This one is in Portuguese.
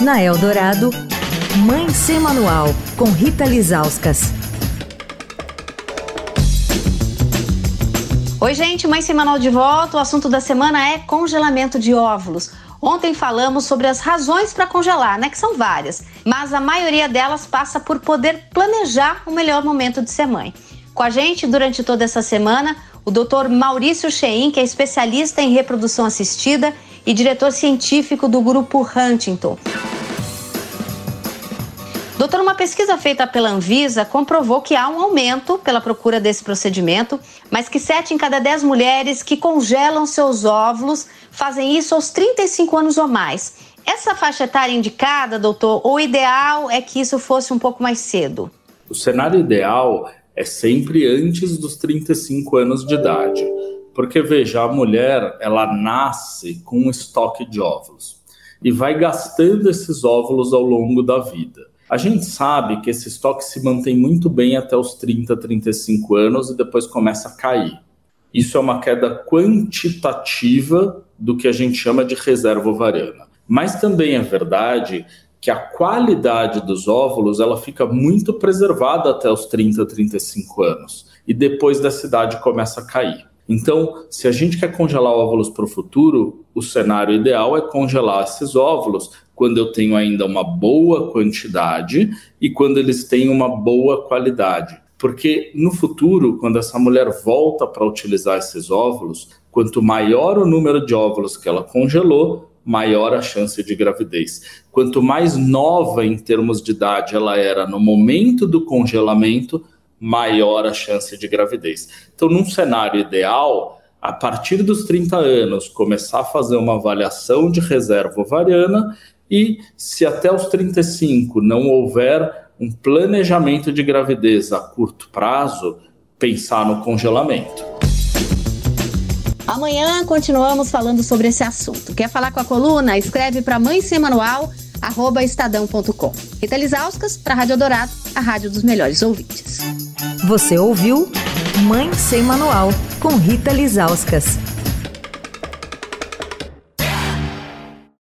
Na Eldorado, Mãe Sem Manual, com Rita Lizauskas. Oi, gente, Mãe Sem Manual de volta. O assunto da semana é congelamento de óvulos. Ontem falamos sobre as razões para congelar, né? Que são várias, mas a maioria delas passa por poder planejar o melhor momento de ser mãe. Com a gente durante toda essa semana, o Dr. Maurício Chein, que é especialista em reprodução assistida e diretor científico do grupo Huntington. Doutor, uma pesquisa feita pela Anvisa comprovou que há um aumento pela procura desse procedimento, mas que 7 em cada 10 mulheres que congelam seus óvulos fazem isso aos 35 anos ou mais. Essa faixa etária indicada, doutor, o ideal é que isso fosse um pouco mais cedo? O cenário ideal é sempre antes dos 35 anos de idade. Porque veja, a mulher, ela nasce com um estoque de óvulos e vai gastando esses óvulos ao longo da vida. A gente sabe que esse estoque se mantém muito bem até os 30, 35 anos e depois começa a cair. Isso é uma queda quantitativa do que a gente chama de reserva ovariana. Mas também é verdade que a qualidade dos óvulos ela fica muito preservada até os 30, 35 anos e depois dessa idade começa a cair. Então, se a gente quer congelar óvulos para o futuro, o cenário ideal é congelar esses óvulos quando eu tenho ainda uma boa quantidade e quando eles têm uma boa qualidade. Porque no futuro, quando essa mulher volta para utilizar esses óvulos, quanto maior o número de óvulos que ela congelou, maior a chance de gravidez. Quanto mais nova em termos de idade ela era no momento do congelamento, maior a chance de gravidez. Então, num cenário ideal, a partir dos 30 anos, começar a fazer uma avaliação de reserva ovariana e, se até os 35 não houver um planejamento de gravidez a curto prazo, pensar no congelamento. Amanhã continuamos falando sobre esse assunto. Quer falar com a coluna? Escreve para mãe sem manual, arroba estadão.com. Rita Lisauskas, para a Rádio Dourado, a rádio dos melhores ouvintes. Você ouviu Mãe Sem Manual, com Rita Lisauskas.